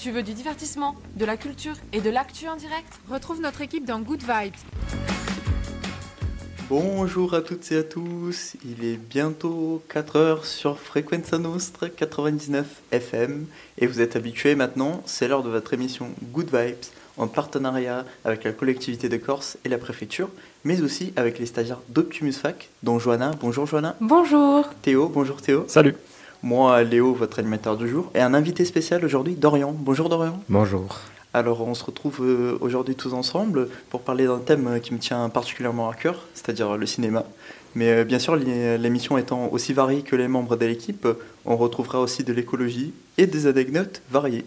Tu veux du divertissement, de la culture et de l'actu en direct? Retrouve notre équipe dans Good Vibes. Bonjour à toutes et à tous, il est bientôt 4h sur Frequenza Nostra 99 FM et vous êtes habitués maintenant, c'est l'heure de votre émission Good Vibes en partenariat avec la collectivité de Corse et la préfecture, mais aussi avec les stagiaires d'Optimus Fac, dont Joanna. Bonjour Joanna. Bonjour. Théo, bonjour Théo. Salut. Moi, Léo, votre animateur du jour, et un invité spécial aujourd'hui, Dorian. Bonjour Dorian. Bonjour. Alors, on se retrouve euh, aujourd'hui tous ensemble pour parler d'un thème euh, qui me tient particulièrement à cœur, c'est-à-dire le cinéma. Mais euh, bien sûr, l'émission étant aussi variée que les membres de l'équipe, on retrouvera aussi de l'écologie et des anecdotes variées.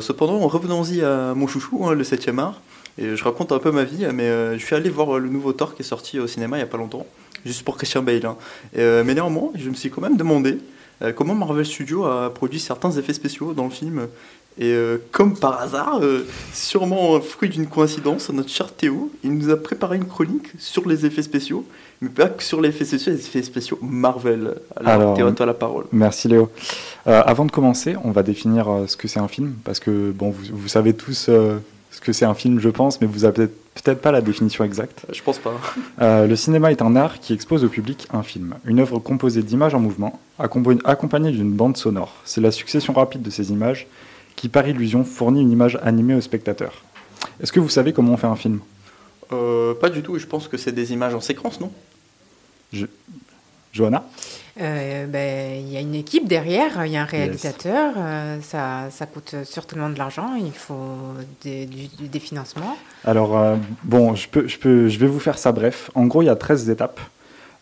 cependant, revenons-y à mon chouchou, hein, le 7e art. Et je raconte un peu ma vie, mais je suis allé voir le nouveau Thor qui est sorti au cinéma il n'y a pas longtemps, juste pour Christian Bale. Hein. mais néanmoins, je me suis quand même demandé euh, comment Marvel Studios a produit certains effets spéciaux dans le film. Et euh, comme par hasard, euh, sûrement fruit d'une coïncidence, notre cher Théo, il nous a préparé une chronique sur les effets spéciaux, mais pas que sur les effets spéciaux, les effets spéciaux Marvel. Alors, Théo, toi la parole. Merci Léo. avant de commencer, on va définir ce que c'est un film, parce que bon, vous, vous savez tous ce que c'est un film, je pense, mais vous avez peut-être pas la définition exacte. Je pense pas. Euh, le cinéma est un art qui expose au public un film, une œuvre composée d'images en mouvement, accompagnée d'une bande sonore. C'est la succession rapide de ces images qui, par illusion, fournit une image animée au spectateur. Est-ce que vous savez comment on fait un film? Euh, Pas du tout, je pense que c'est des images en séquence, non? Je... Johanna? Euh, ben, il y a une équipe derrière, il y a un réalisateur, euh, ça, ça, coûte certainement de l'argent, il faut des, des financements. Alors, euh, bon, je, peux, je, peux, je vais vous faire ça bref. En gros, il y a 13 étapes.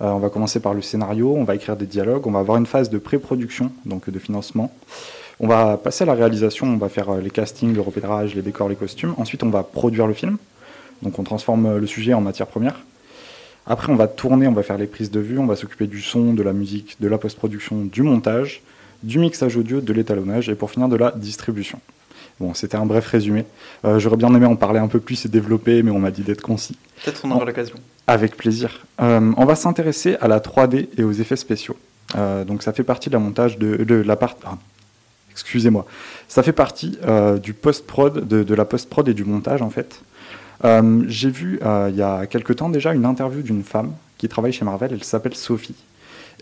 on va commencer par le scénario, on va écrire des dialogues, on va avoir une phase de pré-production, donc de financement. On va passer à la réalisation, on va faire les castings, le repérage, les décors, les costumes. Ensuite, on va produire le film, donc on transforme le sujet en matière première. Après, on va tourner, on va faire les prises de vue, on va s'occuper du son, de la musique, de la post-production, du montage, du mixage audio, de l'étalonnage et pour finir de la distribution. Bon, c'était un bref résumé. Euh, j'aurais bien aimé en parler un peu plus et développer, mais on m'a dit d'être concis. Peut-être on aura l'occasion. Avec plaisir. Euh, on va s'intéresser à la 3D et aux effets spéciaux. Euh, donc ça fait partie de la montage de, la part. Excusez-moi. Ça fait partie du post-prod, de, de, la post-prod et du montage en fait. Euh, j'ai vu euh, il y a quelque temps déjà une interview d'une femme qui travaille chez Marvel, elle s'appelle Sophie.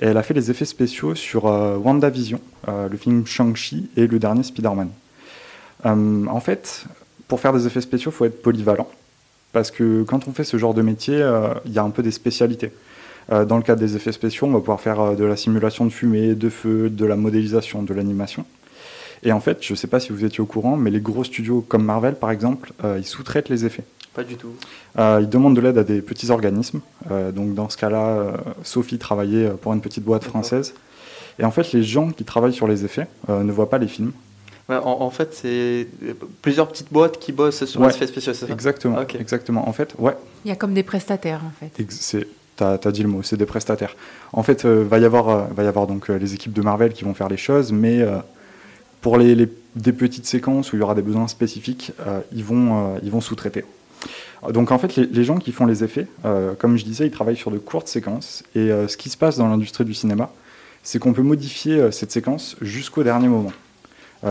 Et elle a fait les effets spéciaux sur euh, WandaVision, le film Shang-Chi et le dernier Spider-Man. en fait, pour faire des effets spéciaux, il faut être polyvalent. Parce que quand on fait ce genre de métier, il y a un peu des spécialités. dans le cadre des effets spéciaux, on va pouvoir faire de la simulation de fumée, de feu, de la modélisation, de l'animation. Et en fait, je ne sais pas si vous étiez au courant, mais les gros studios comme Marvel, par exemple, ils sous-traitent les effets. Pas du tout. Euh, ils demandent de l'aide à des petits organismes. Euh, donc dans ce cas-là, euh, Sophie travaillait pour une petite boîte française. Et en fait, les gens qui travaillent sur les effets ne voient pas les films. en, fait, c'est plusieurs petites boîtes qui bossent sur les effets spéciaux, c'est ça? Exactement. Exactement. En fait, ouais. Il y a comme des prestataires, en fait. C'est tu as, dit le mot, c'est des prestataires. En fait, il va y avoir, va y avoir donc les équipes de Marvel qui vont faire les choses, mais pour les, des petites séquences où il y aura des besoins spécifiques, ils vont, ils vont sous-traiter. Donc en fait, les, gens qui font les effets, euh, comme je disais, ils travaillent sur de courtes séquences. Et euh, ce qui se passe dans l'industrie du cinéma, c'est qu'on peut modifier euh, cette séquence jusqu'au dernier moment.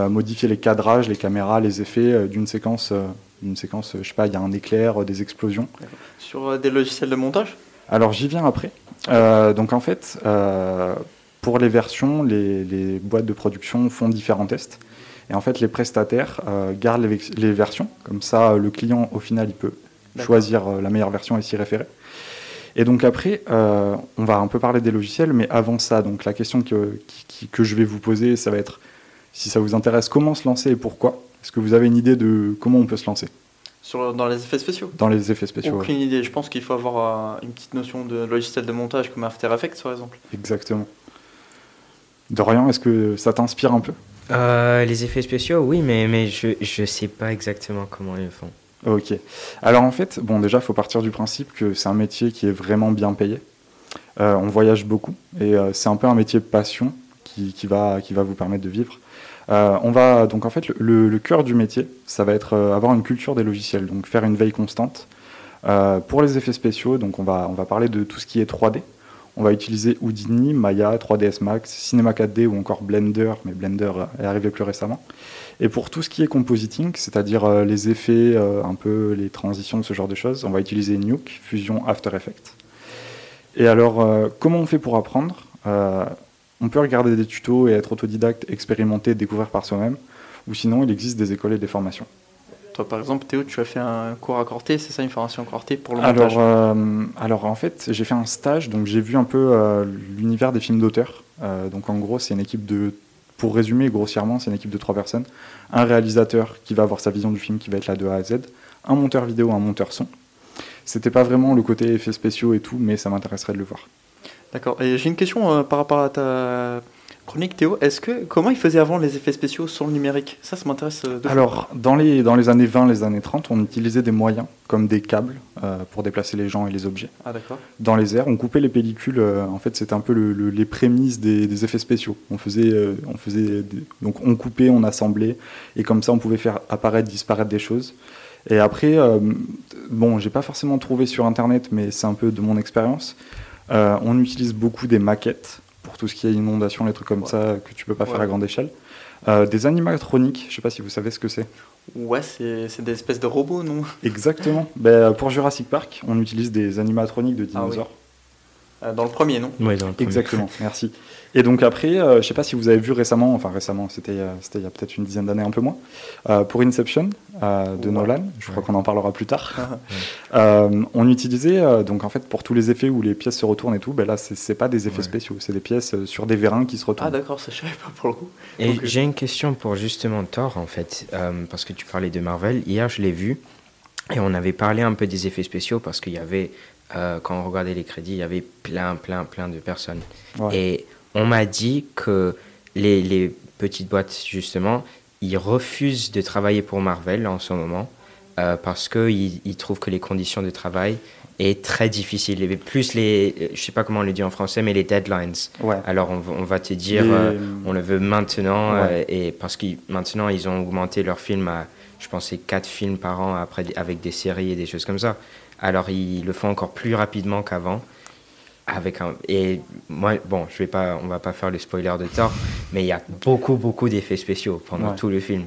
modifier les cadrages, les caméras, les effets d'une séquence, d'une séquence, je sais pas, il y a un éclair, des explosions. Sur des logiciels de montage? Alors j'y viens après. donc en fait, pour les versions, les, boîtes de production font différents tests. Et en fait, les prestataires gardent les, les, versions. Comme ça, le client, au final, il peut choisir euh, la meilleure version et s'y référer. Et donc après, euh, on va un peu parler des logiciels, mais avant ça, donc la question que, que je vais vous poser, ça va être, si ça vous intéresse, comment se lancer et pourquoi? Est-ce que vous avez une idée de comment on peut se lancer? Sur, Dans les effets spéciaux? Dans les effets spéciaux. Aucune idée. Je pense qu'il faut avoir euh, une petite notion de logiciel de montage comme After Effects, par exemple. Exactement. Dorian, est-ce que ça t'inspire un peu? Les effets spéciaux, oui, mais, mais je ne sais pas exactement comment ils font. Ok. Alors en fait, bon déjà, il faut partir du principe que c'est un métier qui est vraiment bien payé. Euh, on voyage beaucoup et euh, c'est un peu un métier passion qui, qui, va, qui va vous permettre de vivre. Euh, on va donc en fait le, le, cœur du métier, ça va être avoir une culture des logiciels, donc faire une veille constante. pour les effets spéciaux, donc on va, on va parler de tout ce qui est 3D. On va utiliser Houdini, Maya, 3ds Max, Cinema 4D ou encore Blender, mais Blender est arrivé plus récemment. Et pour tout ce qui est compositing, c'est-à-dire euh, les effets, euh, un peu les transitions, ce genre de choses, on va utiliser Nuke, Fusion, After Effects. Et alors, euh, comment on fait pour apprendre? On peut regarder des tutos et être autodidacte, expérimenter, découvrir par soi-même, ou sinon il existe des écoles et des formations. Toi, par exemple, Théo, tu as fait un cours à Corté, c'est ça, une formation à Corté pour le montage alors, alors, en fait, j'ai fait un stage, donc j'ai vu un peu l'univers des films d'auteur. donc, en gros, c'est une équipe de pour résumer grossièrement, c'est une équipe de trois personnes. Un réalisateur qui va avoir sa vision du film, qui va être là de A à Z. Un monteur vidéo, un monteur son. C'était pas vraiment le côté effets spéciaux et tout, mais ça m'intéresserait de le voir. D'accord. Et j'ai une question euh, par rapport à ta Chronique Théo, est-ce que comment ils faisaient avant les effets spéciaux sur le numérique? Ça, ça m'intéresse. Euh, Alors, dans les, dans les années 20, les années 30, on utilisait des moyens comme des câbles euh, pour déplacer les gens et les objets. Ah, d'accord. Dans les airs, on coupait les pellicules. Euh, en fait, c'était un peu les prémices des, effets spéciaux. On faisait, on faisait donc on coupait, on assemblait, et comme ça, on pouvait faire apparaître, disparaître des choses. Et après, bon, j'ai pas forcément trouvé sur Internet, mais c'est un peu de mon expérience. on utilise beaucoup des maquettes pour tout ce qui est inondation, les trucs comme ça que tu peux pas faire à grande échelle. Euh, des animatroniques, je sais pas si vous savez ce que c'est. Ouais, c'est des espèces de robots, non? Exactement. ben, pour Jurassic Park, on utilise des animatroniques de ah dinosaures. Euh, dans le premier, non? Oui, dans le premier. Exactement, merci. Et donc après, euh, je ne sais pas si vous avez vu récemment, enfin récemment, c'était il y a peut-être une dizaine d'années, un peu moins, euh, pour Inception de Nolan, je crois qu'on en parlera plus tard. on utilisait, donc en fait, pour tous les effets où les pièces se retournent et tout, ben là, c'est pas des effets spéciaux, c'est des pièces sur des vérins qui se retournent. Ah d'accord, ça je savais pas pour le coup. Et j'ai une question pour justement Thor, en fait, parce que tu parlais de Marvel. Hier, je l'ai vu, et on avait parlé un peu des effets spéciaux, parce qu'il y avait euh, quand on regardait les crédits, il y avait plein, plein, plein de personnes. Et on m'a dit que les, les, petites boîtes, justement, ils refusent de travailler pour Marvel en ce moment euh, parce qu'ils ils trouvent que les conditions de travail est très difficile. Et plus les, je sais pas comment on le dit en français, mais les deadlines. Alors on, va te dire, euh, on le veut maintenant, et parce que maintenant ils ont augmenté leur film à, je pensais, 4 films par an après, avec des séries et des choses comme ça. Alors ils le font encore plus rapidement qu'avant. Avec un, et moi, bon, je vais pas, on va pas faire le spoiler de Thor, mais il y a beaucoup, beaucoup d'effets spéciaux pendant tout le film.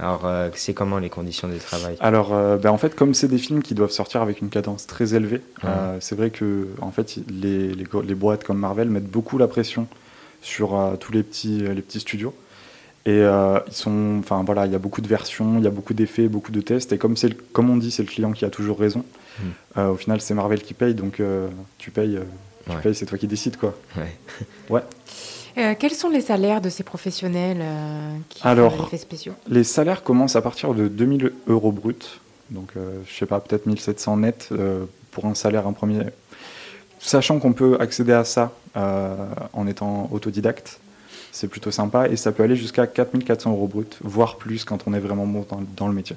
Alors, euh, c'est comment les conditions de travail? Alors, euh, ben, en fait, comme c'est des films qui doivent sortir avec une cadence très élevée, euh, c'est vrai que en fait, les, les, les, boîtes comme Marvel mettent beaucoup la pression sur tous les petits, les petits studios. Et ils sont, enfin voilà, il y a beaucoup de versions, il y a beaucoup d'effets, beaucoup de tests. Et comme c'est, comme on dit, c'est le client qui a toujours raison. Euh, au final, c'est Marvel qui paye, donc tu payes, euh, tu payes, c'est toi qui décides, quoi. Ouais. ouais. quels sont les salaires de ces professionnels qui Alors, font les spéciaux? Les salaires commencent à partir de 2000 euros bruts, donc je sais pas, peut-être 1700 net pour un salaire, un premier. Sachant qu'on peut accéder à ça en étant autodidacte, c'est plutôt sympa et ça peut aller jusqu'à 4400 euros bruts, voire plus quand on est vraiment bon dans le métier.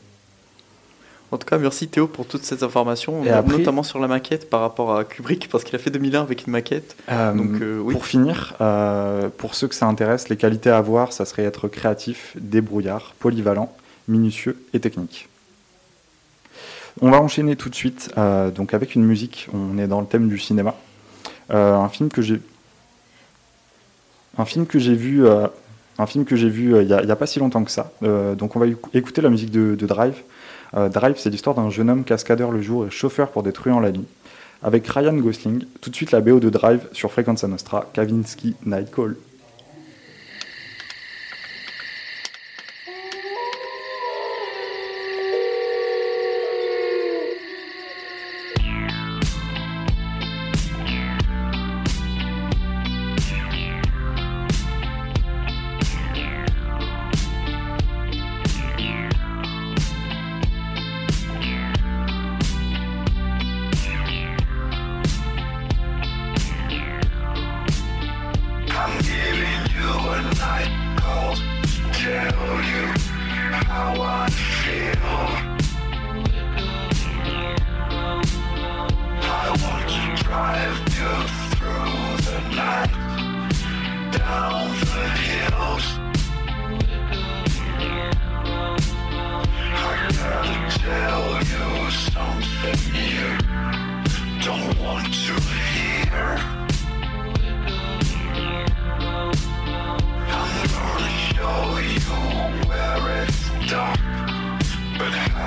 En tout cas, merci Théo pour toutes ces informations, notamment sur la maquette par rapport à Kubrick, parce qu'il a fait 2001 avec une maquette. Euh, Donc, euh, oui. Pour finir, euh, pour ceux que ça intéresse, les qualités à avoir, ça serait être créatif, débrouillard, polyvalent, minutieux et technique. On va enchaîner tout de suite donc avec une musique. On est dans le thème du cinéma. un film que j'ai un film que j'ai vu un film que j'ai vu il n'y a, pas si longtemps que ça. donc on va écouter la musique de Drive. Euh, Drive, c'est l'histoire d'un jeune homme cascadeur le jour et chauffeur pour des truands la nuit. Avec Ryan Gosling, tout de suite la BO de Drive sur Frequenza Nostra, Kavinsky drive you through the night down the hills.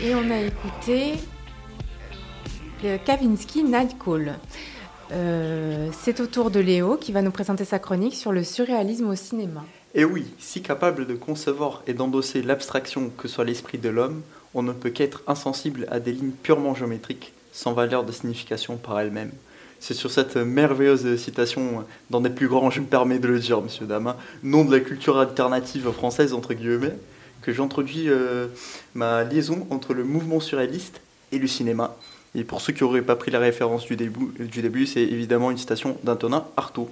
Et on a écouté le Kavinsky Night Call. Euh, c'est au tour de Léo qui va nous présenter sa chronique sur le surréalisme au cinéma. Et oui, si capable de concevoir et d'endosser l'abstraction que soit l'esprit de l'homme, on ne peut qu'être insensible à des lignes purement géométriques, sans valeur de signification par elles-mêmes. C'est sur cette merveilleuse citation d'un des plus grands, je me permets de le dire, monsieur Dama, nom de la culture alternative française, entre guillemets, que j'introduis euh, ma liaison entre le mouvement surréaliste et le cinéma. Et pour ceux qui n'auraient pas pris la référence du début, du début c'est évidemment une citation d'Antonin Artaud.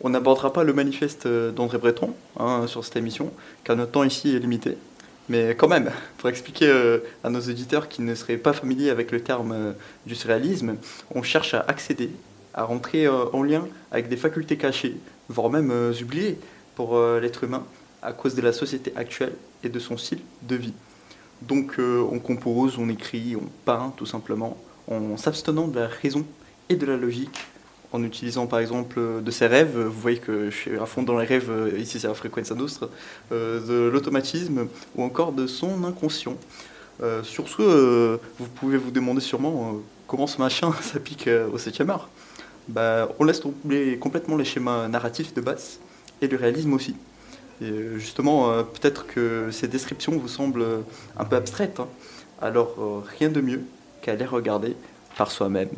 On n'abordera pas le manifeste d'André Breton hein, sur cette émission, car notre temps ici est limité. Mais quand même, pour expliquer euh, à nos auditeurs qui ne seraient pas familiers avec le terme euh, du surréalisme, on cherche à accéder, à rentrer en lien avec des facultés cachées, voire même oubliées pour l'être humain, à cause de la société actuelle et de son style de vie. Donc euh, on compose, on écrit, on peint tout simplement, en s'abstenant de la raison et de la logique, en utilisant par exemple de ses rêves, vous voyez que je suis à fond dans les rêves, euh, ici c'est la fréquence nostra, euh, de l'automatisme ou encore de son inconscient. sur ce, vous pouvez vous demander sûrement comment ce machin s'applique au 7e art. Bah, on laisse tomber complètement les schémas narratifs de base et le réalisme aussi. Euh, justement, euh, peut-être que ces descriptions vous semblent euh, un peu abstraites. Hein. Alors, rien de mieux qu'à les regarder par soi-même.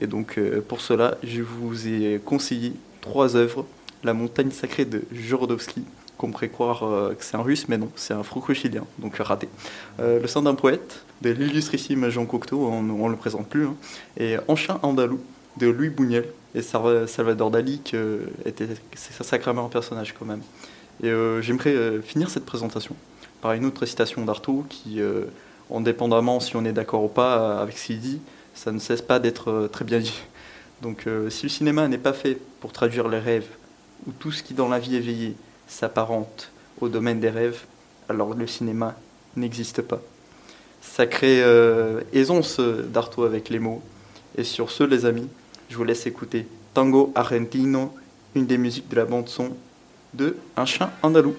Et donc, pour cela, je vous ai conseillé trois œuvres. La montagne sacrée de Jorodowski, qu'on pourrait croire que c'est un russe, mais non, c'est un franco-chilien, donc raté. le sang d'un poète, de l'illustrissime Jean Cocteau, on ne le présente plus, hein. et Enchin andalou, de Louis Bouniel, et Salvador Dali, qui était sacrément un personnage quand même. Et euh, j'aimerais euh, finir cette présentation par une autre citation d'Artaud qui, euh, indépendamment si on est d'accord ou pas avec ce qu'il dit, ça ne cesse pas d'être très bien dit. Donc si le cinéma n'est pas fait pour traduire les rêves, ou tout ce qui dans la vie éveillée s'apparente au domaine des rêves, alors le cinéma n'existe pas. Sacrée aisance d'Artaud avec les mots. Et sur ce, les amis, je vous laisse écouter Tango Argentino, une des musiques de la bande son de Un chien andalou.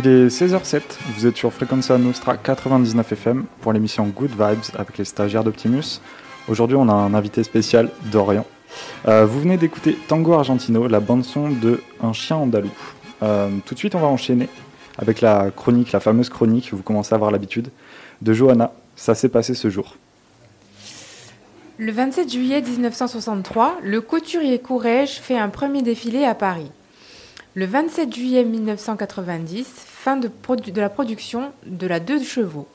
Il est 16h07, vous êtes sur Frequenza Nostra 99 FM pour l'émission Good Vibes avec les stagiaires d'Optimus. Aujourd'hui, on a un invité spécial, Dorian. Euh, vous venez d'écouter Tango Argentino, la bande-son de Un chien andalou. Euh, tout de suite, on va enchaîner avec la chronique, la fameuse chronique, vous commencez à avoir l'habitude, de Johanna. Ça s'est passé ce jour. Le 27 juillet 1963, le couturier Courrèges fait un premier défilé à Paris. Le 27 juillet 1990, fin de, la production de la 2 chevaux.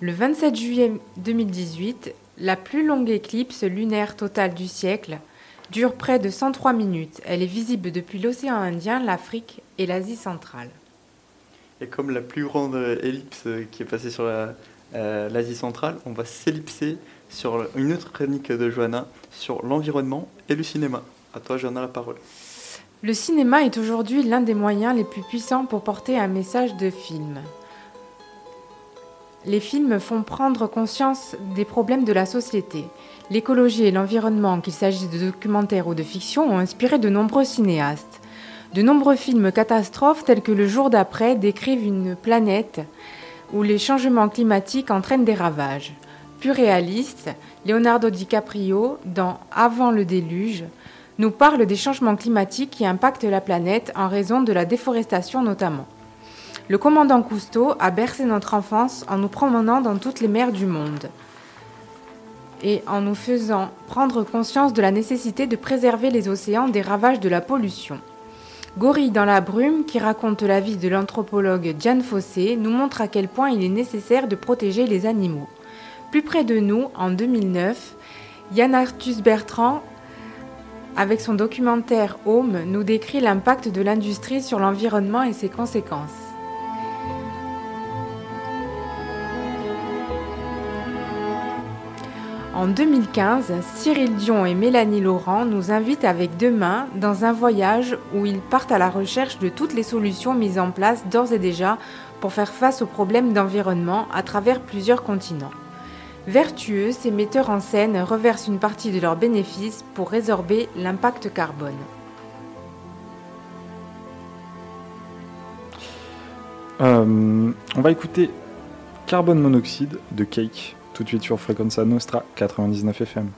Le 27 juillet 2018, la plus longue éclipse lunaire totale du siècle, dure près de 103 minutes. Elle est visible depuis l'océan Indien, l'Afrique et l'Asie centrale. Et comme la plus grande ellipse qui est passée sur euh, l'Asie centrale, on va s'ellipser sur une autre chronique de Johanna sur l'environnement et le cinéma. À toi, Johanna, la parole. Le cinéma est aujourd'hui l'un des moyens les plus puissants pour porter un message de film. Les films font prendre conscience des problèmes de la société. L'écologie et l'environnement, qu'il s'agisse de documentaires ou de fiction, ont inspiré de nombreux cinéastes. De nombreux films catastrophes tels que Le jour d'après décrivent une planète où les changements climatiques entraînent des ravages. Plus réaliste, Leonardo DiCaprio, dans Avant le déluge, nous parle des changements climatiques qui impactent la planète en raison de la déforestation notamment. Le commandant Cousteau a bercé notre enfance en nous promenant dans toutes les mers du monde et en nous faisant prendre conscience de la nécessité de préserver les océans des ravages de la pollution. Gorille dans la brume, qui raconte la vie de l'anthropologue Diane Fossé, nous montre à quel point il est nécessaire de protéger les animaux. Plus près de nous, en 2009, Yann Arthus Bertrand, avec son documentaire Home, nous décrit l'impact de l'industrie sur l'environnement et ses conséquences. En 2015, Cyril Dion et Mélanie Laurent nous invitent avec deux mains dans un voyage où ils partent à la recherche de toutes les solutions mises en place d'ores et déjà pour faire face aux problèmes d'environnement à travers plusieurs continents. Vertueux, ces metteurs en scène reversent une partie de leurs bénéfices pour résorber l'impact carbone. Euh, on va écouter Carbone Monoxide de Cake tout de suite sur Frequenza Nostra 99 FM.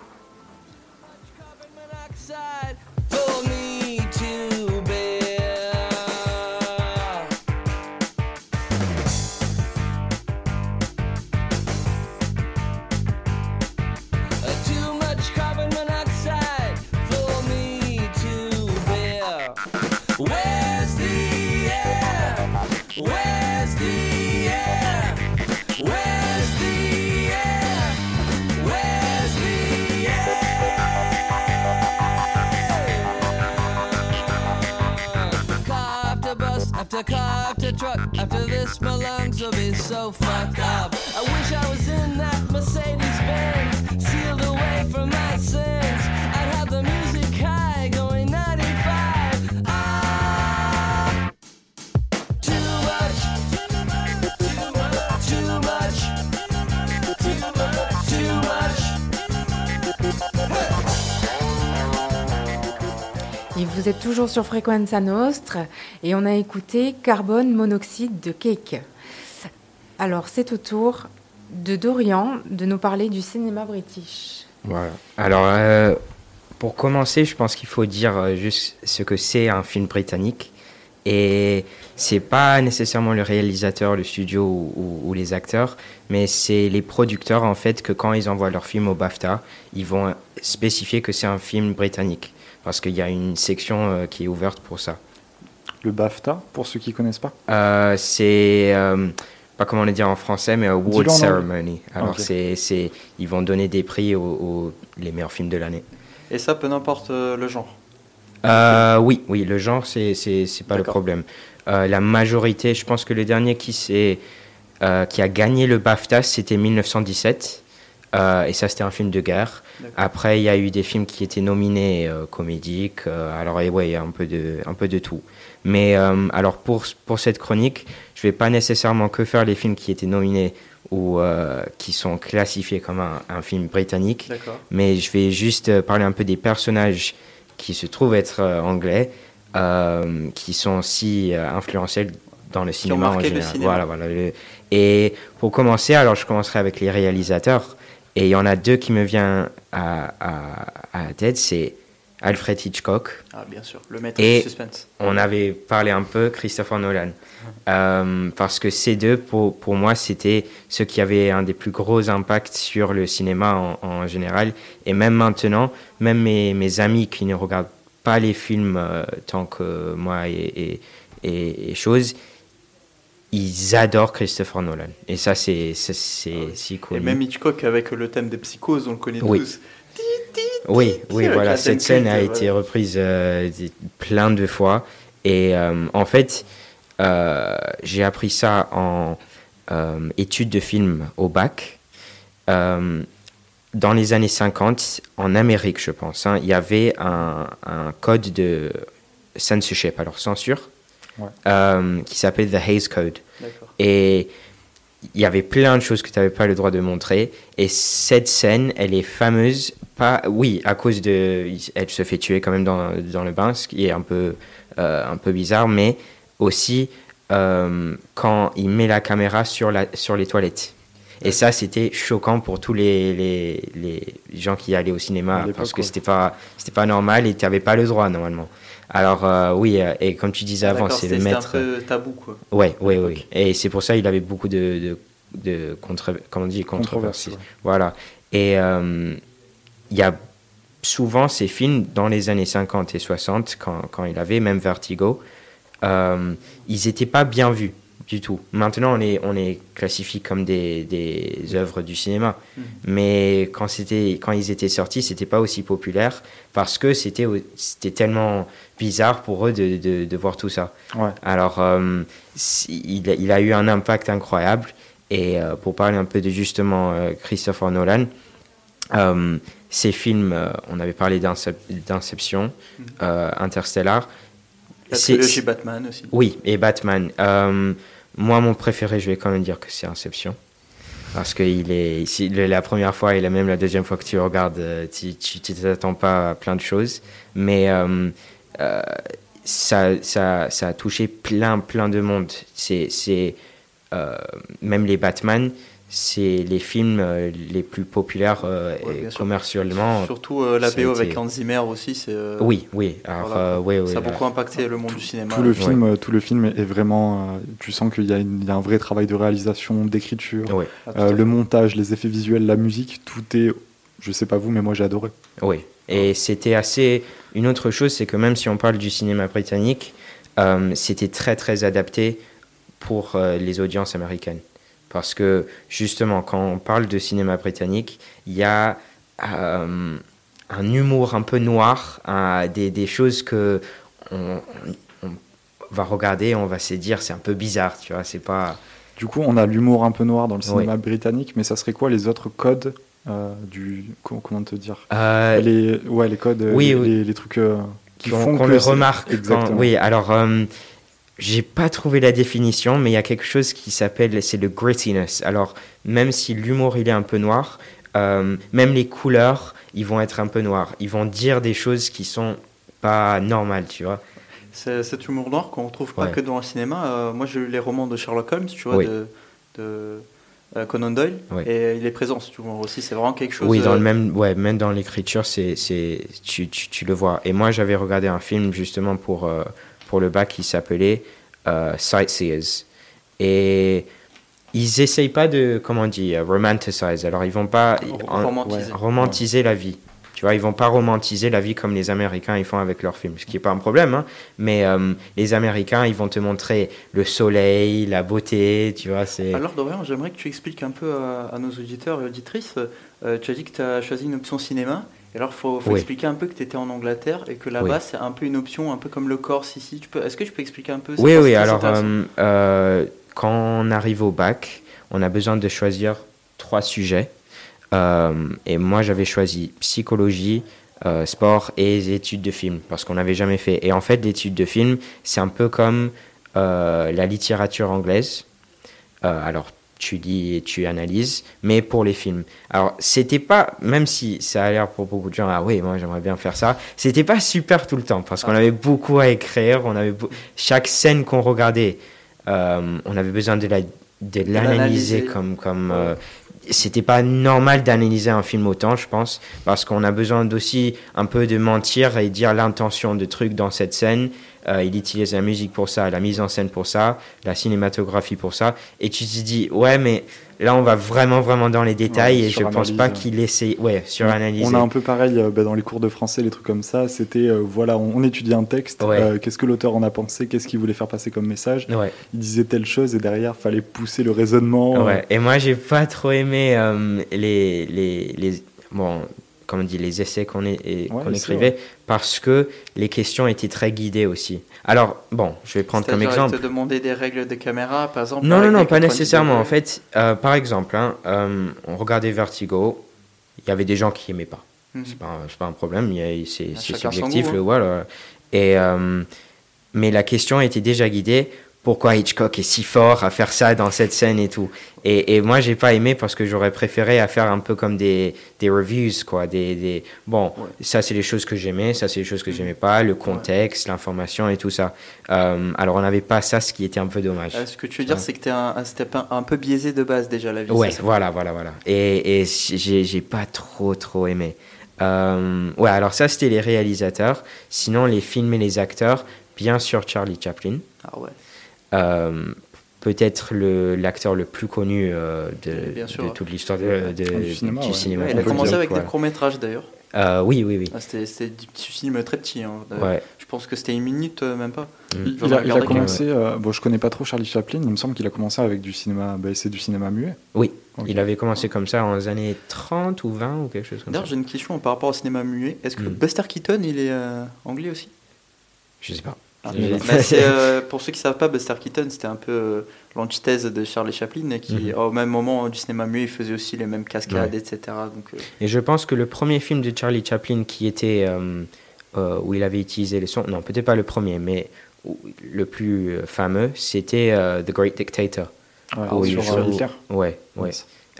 After car after truck, after this my lungs will be so fucked up. I wish I was in that Mercedes Benz, sealed away from my sins. I'd have the music high, going 95. Ah, too much, too much, too much, too much. Et vous êtes toujours sur Frequenza Nostre et on a écouté Carbone Monoxyde de Cake. Alors c'est au tour de Dorian de nous parler du cinéma british. Voilà. Alors, euh, pour commencer, je pense qu'il faut dire euh, juste ce que c'est un film britannique. Et c'est pas nécessairement le réalisateur, le studio ou, les acteurs, mais c'est les producteurs en fait que quand ils envoient leur film au BAFTA, ils vont spécifier que c'est un film britannique parce qu'il y a une section euh, qui est ouverte pour ça. Le BAFTA, pour ceux qui connaissent pas. Euh, c'est euh, pas comment le dire en français, mais award ceremony. Alors c'est, c'est, ils vont donner des prix aux, aux- les meilleurs films de l'année. Et ça, peu n'importe euh, le genre. Euh, oui, oui, le genre, c'est, c'est, c'est pas le problème. Euh, la majorité, je pense que le dernier qui, s'est, euh, qui a gagné le BAFTA, c'était 1917. Euh, et ça, c'était un film de guerre. D'accord. Après, il y a eu des films qui étaient nominés euh, comédiques. euh, alors, et ouais, il y a un peu de, un peu de tout. Mais euh, alors, pour, pour cette chronique, je vais pas nécessairement que faire les films qui étaient nominés ou euh, qui sont classifiés comme un, un film britannique mais je vais juste euh, parler un peu des personnages qui se trouvent être euh, anglais, qui sont si influentiels dans le cinéma en général. cinéma. Voilà, voilà. le- Et pour commencer, alors je commencerai avec les réalisateurs. Et il y en a deux qui me viennent à, à, à la tête, c'est Alfred Hitchcock. Ah, bien sûr, le maître Et- du suspense. On avait parlé un peu Christopher Nolan. Euh, parce que ces deux, pour, pour moi, c'était ceux qui avaient un des plus gros impacts sur le cinéma en, en général. Et même maintenant, même mes, mes amis qui ne regardent pas les films euh, tant que moi et, et, et, et choses, ils adorent Christopher Nolan. Et ça, c'est c'est si Et cool. même Hitchcock avec le thème des psychoses, on le connaît Oui. tous. Oui, oui, voilà, cette scène a voilà. été reprise euh, plein de fois. Et euh, en fait, euh, j'ai appris ça en euh, études de film au bac. Euh, dans les années 50, en Amérique, je pense, hein, il y avait un, un code de censorship, alors censure, Ouais. euh, qui s'appelle The Hays Code. Et il y avait plein de choses que tu n'avais pas le droit de montrer. Et cette scène, elle est fameuse, pas, oui, à cause de. Elle se fait tuer quand même dans, dans le bain, ce qui est un peu, euh, un peu bizarre, mais aussi euh, quand il met la caméra sur, la, sur les toilettes. Et ça, c'était choquant pour tous les, les, les gens qui allaient au cinéma parce que c'était pas, c'était pas normal et tu n'avais pas le droit normalement. Alors, euh, oui, euh, et comme tu disais avant, D'accord, c'est le maître. Un peu tabou, quoi. Ouais, ouais, oui. Et c'est pour ça il avait beaucoup de, de, de contre, comment on dit, controverses. Ouais. Voilà. Et euh, il y a souvent ces films dans les années 50 et 60, quand, quand il avait même Vertigo, euh, ils n'étaient pas bien vus du tout. Maintenant, on les, on les classifie comme des, des œuvres du cinéma. Mhm. Mais quand, c'était, quand ils étaient sortis, c'était pas aussi populaire parce que c'était tellement bizarre pour eux de, de, de voir tout ça. Ouais. Alors, euh, il, a- il a eu un impact incroyable. Et euh, pour parler un peu de justement euh, Christopher Nolan, euh, ces films, euh, on avait parlé d'Incep- d'Inception, Mhm. euh, Interstellar. La C'est- trilogie Batman aussi. Oui, et Batman. Euh, moi, mon préféré, je vais quand même dire que c'est Inception. Parce que il est, si- la première fois et la même la deuxième fois que tu regardes, euh, tu t'attends pas à plein de choses. Mais euh, euh, ça, ça, ça a touché plein, plein de monde. C'est, c'est, euh, même les Batman, c'est les films euh, les plus populaires euh, Ouais, commercialement. Surtout euh, la BO été- avec Hans Zimmer aussi, c'est. euh, Oui, oui. Alors, voilà. euh, ouais, ouais, ça a beaucoup impacté le monde du cinéma. Tout le Ouais. film, euh, tout le film est vraiment. euh, tu sens qu'il y, a une- il y a un vrai travail de réalisation, d'écriture, Ouais. Ah, euh, le montage, les effets visuels, la musique, tout est. Je sais pas vous, mais moi j'ai adoré. Oui, et c'était assez. Une autre chose, c'est que même si on parle du cinéma britannique, euh, c'était très très adapté pour euh, les audiences américaines. Parce que justement, quand on parle de cinéma britannique, il y a euh, un humour un peu noir, un- des, des choses que on, va regarder on va se dire c'est un peu bizarre, tu vois, c'est pas. Du coup, on a l'humour un peu noir dans le cinéma britannique, mais ça serait quoi les autres codes euh, du. co- Comment te dire Euh, les, Ouais, les codes, oui, les, oui. les- les trucs euh, qui qu'on font qu'on que le remarque. quand- oui, alors, euh, j'ai pas trouvé la définition, mais il y a quelque chose qui s'appelle, c'est le grittiness. Alors, même si l'humour, il est un peu noir, euh, même les couleurs, ils vont être un peu noirs. Ils vont dire des choses qui sont pas normales, tu vois. C'est cet humour noir qu'on retrouve pas Ouais. que dans le cinéma. Euh, moi, j'ai lu les romans de Sherlock Holmes, tu vois, Oui. de, de Conan Doyle, Oui. et il est présent aussi. C'est vraiment quelque chose. Oui, dans euh, le même, ouais, même dans l'écriture, c'est, c'est, tu, tu, tu le vois. Et moi, j'avais regardé un film justement pour, euh, pour le bac qui s'appelait euh, Sightseers. Et ils essayent pas de, comment on dit, euh, romanticize. Alors, ils vont pas en- romantiser. ouais, romantiser la vie. Tu vois, ils vont pas romantiser la vie comme les Américains ils font avec leurs films, ce qui est pas un problème. Hein. Mais euh, les Américains, ils vont te montrer le soleil, la beauté, tu vois. C'est Alors, Dorian, j'aimerais que tu expliques un peu à, à nos auditeurs et auditrices. euh, tu as dit que tu as choisi une option cinéma. Et alors, il faut, faut Oui. expliquer un peu que tu étais en Angleterre et que là-bas, Oui. c'est un peu une option, un peu comme le Corse ici. Tu peux, est-ce que tu peux expliquer un peu Oui, oui. Alors, euh, quand on arrive au bac, on a besoin de choisir trois sujets. Euh, et moi, j'avais choisi psychologie, euh, sport et études de film, parce qu'on n'avait jamais fait. Et en fait, l'étude de film, c'est un peu comme euh, la littérature anglaise. Euh, alors, tu lis et tu analyses, mais pour les films. Alors, c'était pas, même si ça a l'air pour beaucoup de gens, ah oui, moi j'aimerais bien faire ça, c'était pas super tout le temps, parce qu'on Ah. avait beaucoup à écrire, on avait chaque scène qu'on regardait, on avait besoin de la de l'analyser l'analyser. comme comme Ouais. C'était pas normal d'analyser un film autant je pense parce qu'on a besoin d'aussi un peu de mentir et dire l'intention de trucs dans cette scène Euh, il utilise la musique pour ça la mise en scène pour ça la cinématographie pour ça et tu te dis ouais mais là on va vraiment vraiment dans les détails Ouais, et je pense suranalyse, pas qu'il essaie ouais suranalyser On a un peu pareil euh, bah, dans les cours de français, les trucs comme ça. C'était euh, voilà, on, on étudie un texte. Ouais. Qu'est-ce que l'auteur en a pensé Qu'est-ce qu'il voulait faire passer comme message ouais Il disait telle chose et derrière, fallait pousser le raisonnement. Ouais, et moi j'ai pas trop aimé les, les, les. Bon, comment on dit, les essais qu'on Ouais, écrivait, parce que les questions étaient très guidées aussi. Alors, bon, je vais prendre comme exemple. te demander des règles de caméra, par exemple Non, non, non, pas 90 nécessairement. En fait, euh, par exemple, hein, euh, on regardait Vertigo, il y avait des gens qui aimaient pas. C'est pas, un- c'est pas un problème, c'est subjectif, goût, le hein. voilà. Et, euh, mais la question était déjà guidée. Pourquoi Hitchcock est si fort à faire ça dans cette scène et tout et, et moi, j'ai pas aimé parce que j'aurais préféré à faire un peu comme des, des reviews, quoi. Des, des... Bon, Ouais. ça, c'est les choses que j'aimais, ça, c'est les choses que j'aimais pas, le contexte, l'information et tout ça. Euh, alors, on n'avait pas ça, ce qui était un peu dommage. Euh, ce que tu veux dire, c'est que tu es un, un step un, un peu biaisé de base déjà, la vie. Ouais, voilà, voilà, voilà. Et, et j'ai pas trop, trop aimé. Euh, ouais, alors ça, c'était les réalisateurs. Sinon, les films et les acteurs, bien sûr, Charlie Chaplin. Ah ouais. Euh, Peut-être le- l'acteur le, plus connu euh, de, Bien sûr. de toute l'histoire de- de- Du cinéma, ouais. Ouais, on il a commencé avec ouais. des courts-métrages d'ailleurs. Euh, oui, oui, oui. Ah, C'était c'était des petits films très petits. hein. Euh, Ouais. Je pense que c'était une minute, même pas. Mm. Il, a, il commencé, euh, bon, je connais pas trop Charlie Chaplin, il me semble qu'il a commencé avec du cinéma, bah, c'est du cinéma muet. Oui, il avait commencé comme ça en années 30 ou 20 ou quelque chose comme ça. D'ailleurs, j'ai une question par rapport au cinéma muet. Est-ce que Mm. Buster Keaton, il est euh, anglais aussi? Je sais pas. Ah, J'ai- bah, euh, Pour ceux qui savent pas, Buster Keaton, c'était un peu euh, l'antithèse de Charlie Chaplin, qui, Mhm. au même moment du cinéma muet, il faisait aussi les mêmes cascades, Ouais. etc. Donc, euh, Et je pense que le premier film de Charlie Chaplin qui était euh, euh, où il avait utilisé les sons, non peut-être pas le premier, mais où- le plus euh, fameux, c'était euh, The Great Dictator. Ouais, Ah oui, sur euh. Ouais, ouais.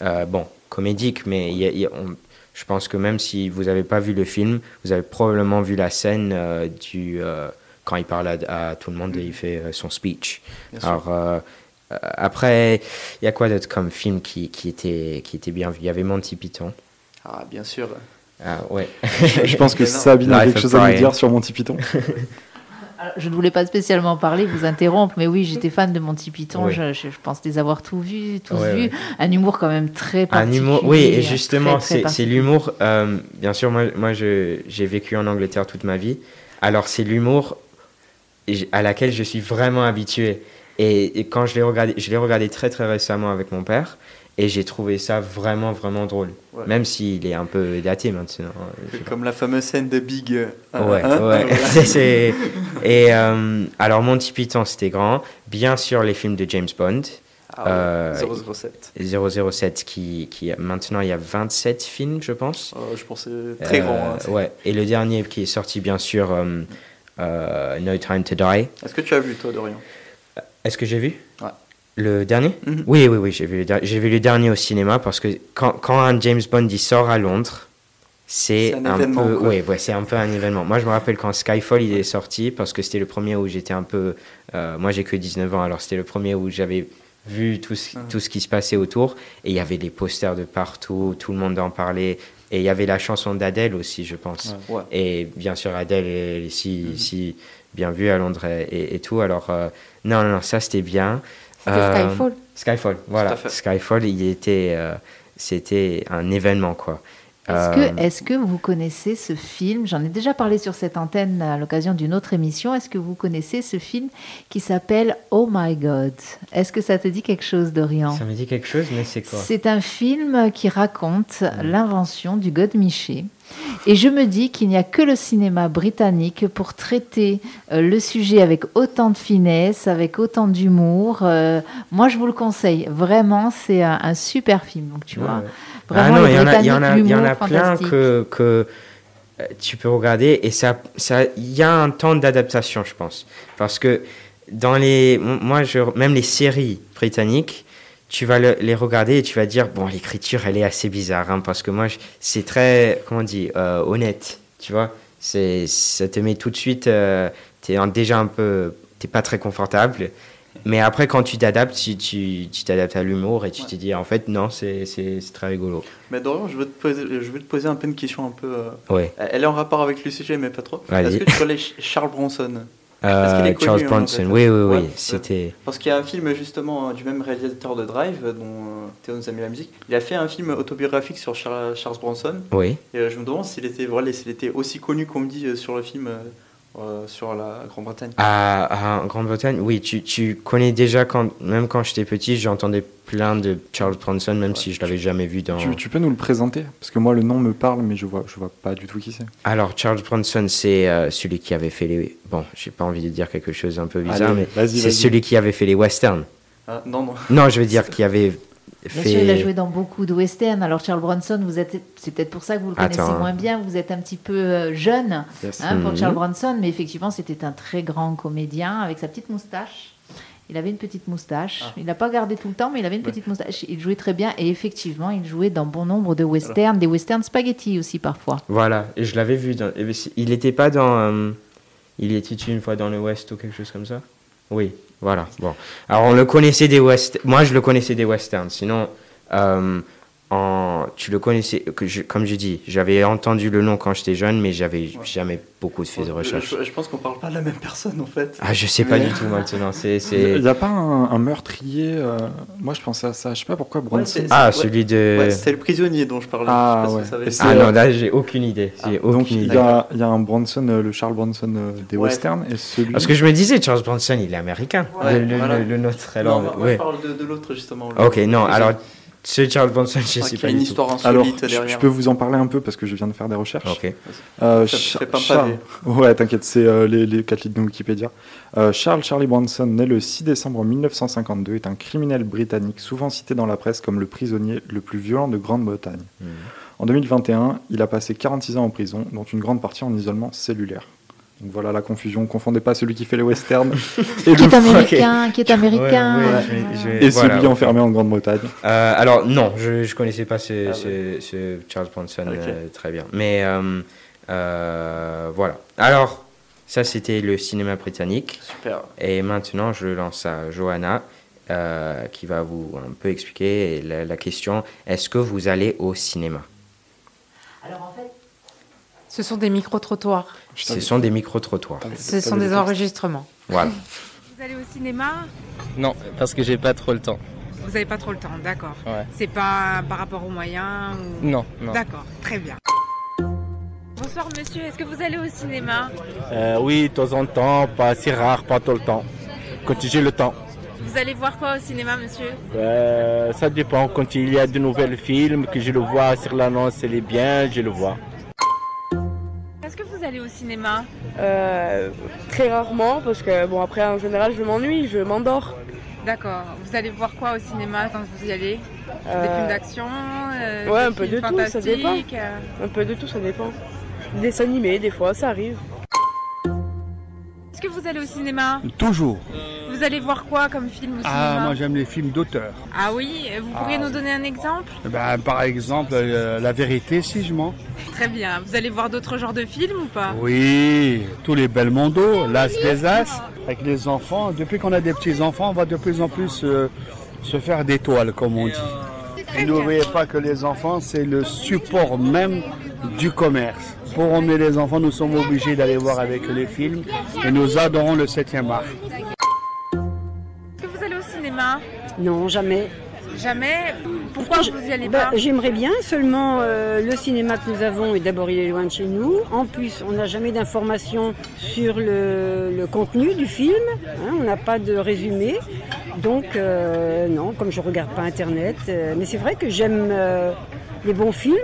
Euh, bon, comédique, mais il y a- il y a- on- je pense que même si vous n'avez pas vu le film, vous avez probablement vu la scène euh, du euh, quand il parle à, à tout le monde et il fait euh, son speech. bien. Alors euh, euh, après, il y a quoi d'autre comme film qui, qui était qui était bien vu? Il y avait Monty Python. Ah, bien sûr. Ah, ouais. Je pense que. Sabine a quelque chose à nous dire sur Monty Python. Alors, je ne voulais pas spécialement parler, vous interrompre, mais oui, j'étais fan de Monty Python. Oui. Je, je- je pense les avoir tous vus, tous Ouais, vus. ouais. Un humour quand même très Un particulier. humour, oui, et justement, c'est l'humour. euh, bien sûr, moi, j'ai vécu en Angleterre toute ma vie. Alors, c'est l'humour à laquelle je suis vraiment habitué. Et, et quand je l'ai regardé, je l'ai regardé très très récemment avec mon père. Et j'ai trouvé ça vraiment vraiment drôle. Ouais. Même s'il est un peu daté maintenant. pas. Comme la fameuse scène de Big. euh, Ouais, hein, ouais. voilà. C'est- c'est- Et euh, alors, Monty Python, c'était grand. Bien sûr, les films de James Bond. Ah, ouais. Euh, 007. 007, qui, qui maintenant, il y a 27 films, je pense. Oh, je pensais très Euh, grand. hein, ouais. Et le dernier qui est sorti, bien sûr, euh, euh, No Time to Die. Est-ce que tu as vu, toi, Dorian? Est-ce que j'ai vu? Ouais. Le dernier? Mhm. Oui, oui, oui, j'ai vu, vu le dernier au cinéma parce que quand, quand un James Bond il sort à Londres, c'est un un, événement, peu, quoi. ouais, ouais, c'est un peu un événement. Moi, je me rappelle quand Skyfall il est sorti parce que c'était le premier où j'étais un peu, euh, moi j'ai que 19 ans, alors c'était le premier où j'avais vu tout ce, Mhm. tout ce qui se passait autour et il y avait des posters de partout, tout le monde en parlait et il y avait la chanson d'Adèle aussi, je pense. Ouais. Et bien sûr, Adèle est si, Mhm. si bien vue à Londres et, tout. Alors, euh, non, non, non, ça c'était bien. C'était Euh, Skyfall. Skyfall, voilà. Skyfall, il était, euh, c'était un événement, quoi. Est-ce Euh, que, est-ce que vous connaissez ce film? J'en ai déjà parlé sur cette antenne à l'occasion d'une autre émission. Est-ce que vous connaissez ce film qui s'appelle Oh My God? Est-ce que ça te dit quelque chose, Dorian? Ça me dit quelque chose, mais c'est quoi? C'est un film qui raconte l'invention du godemiché. Et je me dis qu'il n'y a que le cinéma britannique pour traiter euh, le sujet avec autant de finesse, avec autant d'humour. Euh, moi, je vous le conseille. Vraiment, c'est un, un super film. Donc, tu Ouais, vois, ouais. Vraiment, ah non, il y en a, y en a, y en a plein que, que euh, tu peux regarder et ça, ça, il y a un temps d'adaptation, je pense, parce que dans les, moi, je, même les séries britanniques, tu vas le- les regarder et tu vas dire bon, l'écriture, elle est assez bizarre, hein, parce que moi, c'est très, comment on dit, euh, honnête, tu vois, c'est, ça te met tout de suite, euh, t'es déjà un peu, t'es pas très confortable. Mais après, quand tu t'adaptes, tu, t'adaptes à l'humour et tu Ouais. te dis, en fait, non, c'est, très rigolo. Mais Dorian, je veux, te poser, je veux te poser un peu une question un peu. euh, Ouais. Elle est en rapport avec le sujet, mais pas trop. Est-ce que tu connais Ch- Charles Bronson? Euh, qu'il est connu, Charles hein, Bronson, en fait? Oui, oui, oui, Ouais, c'était. Parce qu'il y a un film justement euh, du même réalisateur de Drive, euh, dont euh, Théo nous a mis la musique. Il a fait un film autobiographique sur Char- Charles Bronson. Oui. Et je me demande s'il était, voilà, s'il était aussi connu qu'on me dit sur le film euh, sur la Grande-Bretagne. À, à Grande-Bretagne, oui, tu, tu connais déjà, quand, même quand j'étais petit, j'entendais plein de Charles Bronson, même si je l'avais jamais vu dans... Tu, tu peux nous le présenter? Parce que moi, le nom me parle, mais je vois, je vois pas du tout qui c'est. Alors, Charles Bronson, c'est euh, celui qui avait fait les... Bon, j'ai pas envie de dire quelque chose un peu bizarre, Allez, mais c'est celui qui avait fait les westerns. Ah, non, non. Non, je veux dire qui avait Bien fait... sûr, il a joué dans beaucoup de westerns. Alors Charles Bronson, vous êtes, c'est peut-être pour ça que vous le connaissez Attends. moins bien. Vous êtes un petit peu euh, jeune Yes. hein, pour Mhm. Charles Bronson, mais effectivement, c'était un très grand comédien avec sa petite moustache. Il avait une petite moustache. Ah. Il n'a pas gardé tout le temps, mais il avait une Ouais. petite moustache. Il jouait très bien et effectivement, il jouait dans bon nombre de westerns, des westerns spaghetti aussi parfois. Voilà, et je l'avais vu dans... eh ben, Il n'était pas dans... euh, Il était une fois dans le West ou quelque chose comme ça? Oui, voilà. Bon. Alors, on le connaissait des westerns. Moi, je le connaissais des westerns. Sinon, euh, en... tu le connaissais... que je- Comme je dis, j'avais entendu le nom quand j'étais jeune, mais j'avais jamais beaucoup fait de recherche. Je, je pense qu'on parle pas de la même personne en fait. Ah, je sais pas Mais- du tout maintenant. C'est... Il n'y a pas un, un meurtrier euh, Moi, je pensais à ça. Je sais pas pourquoi Bronson. c'est- Ah, Ouais. celui de... Ouais, c'était le prisonnier dont je parlais. Ah, Je sais pas si ouais. Ah non, là, j'ai aucune idée. J'ai Ah, aucune Donc, il idée. y, a, il y a un Bronson, euh, le Charles Bronson euh, des Ouais. westerns, et celui. Parce que je me disais, Charles Bronson, il est américain. Ouais, le, le- voilà. le- le nôtre, Non, alors... moi, moi, ouais. je parle de, de l'autre justement. Ok, non, alors, ce Charles Bronson, je y pas a une histoire Alors, insolite je, derrière. je peux vous en parler un peu parce que je viens de faire des recherches. Ok. Euh, Ça fait pas Charles-. Ouais, t'inquiète, c'est euh, les, les quatre lignes de Wikipédia. Euh, Charles Charlie Bronson, né le 6 décembre 1952, est un criminel britannique souvent cité dans la presse comme le prisonnier le plus violent de Grande-Bretagne. Mhm. En 2021, il a passé 46 ans en prison, dont une grande partie en isolement cellulaire. Donc voilà la confusion, confondez pas celui qui fait les westerns et, Qui le est américain, qui est américain. Ouais, ouais, je vais- je vais- et voilà, celui enfermé en Grande-Bretagne. Euh, alors, non, je ne connaissais pas ce, Ah ce- ce Charles Bronson euh, très bien. Mais euh, euh, voilà. Alors, ça, c'était le cinéma britannique. Super. Et maintenant, je lance à Johanna, euh, qui va vous un peu expliquer la, la question est-ce que vous allez au cinéma? Alors en fait, Ce sont des micro-trottoirs. Ce sont des micro-trottoirs. Ce sont des enregistrements. Voilà. Vous allez au cinéma? Non, parce que j'ai pas trop le temps. Vous n'avez pas trop le temps, d'accord. Ouais. C'est pas par rapport aux moyens ou... Non, non. D'accord, très bien. Bonsoir monsieur, est-ce que vous allez au cinéma? Euh, oui, de temps en temps, pas assez rare, pas tout le temps. Quand j'ai le temps. Vous allez voir quoi au cinéma monsieur? Euh, ça dépend. Quand il y a de nouveaux films, que je le vois sur l'annonce, elle est bien, je le vois. Cinéma Euh, très rarement parce que bon après en général je m'ennuie, je m'endors. D'accord. Vous allez voir quoi au cinéma quand vous y allez? Des Euh, films d'action euh, ouais, des un peu de tout, ça dépend. un peu de tout, ça dépend. Des dessins animés, des fois, ça arrive. Est-ce que vous allez au cinéma Toujours. Vous allez voir quoi comme film au Ah, cinéma moi j'aime les films d'auteur. Ah oui, vous pourriez Ah. nous donner un exemple? Ben, par exemple, euh, La vérité, si je mens. Très bien. Vous allez voir d'autres genres de films ou pas? Oui, tous les Belmondo, l'As des As, avec les enfants. Depuis qu'on a des petits-enfants, on va de plus en plus euh, se faire des toiles, comme on dit. Et n'oubliez pas que les enfants, c'est le support même du commerce. Pour emmener les enfants, nous sommes obligés d'aller voir avec eux les films et nous adorons le 7e art. Est-ce que vous allez au cinéma? Non, jamais. Jamais? Pourquoi Je- vous y allez Bah, J'aimerais bien, seulement euh, le cinéma que nous avons, et d'abord il est loin de chez nous. En plus, on n'a jamais d'informations sur le, le contenu du film. hein, on n'a pas de résumé. Donc, euh, non, comme je regarde pas Internet. euh, mais c'est vrai que j'aime les bons films.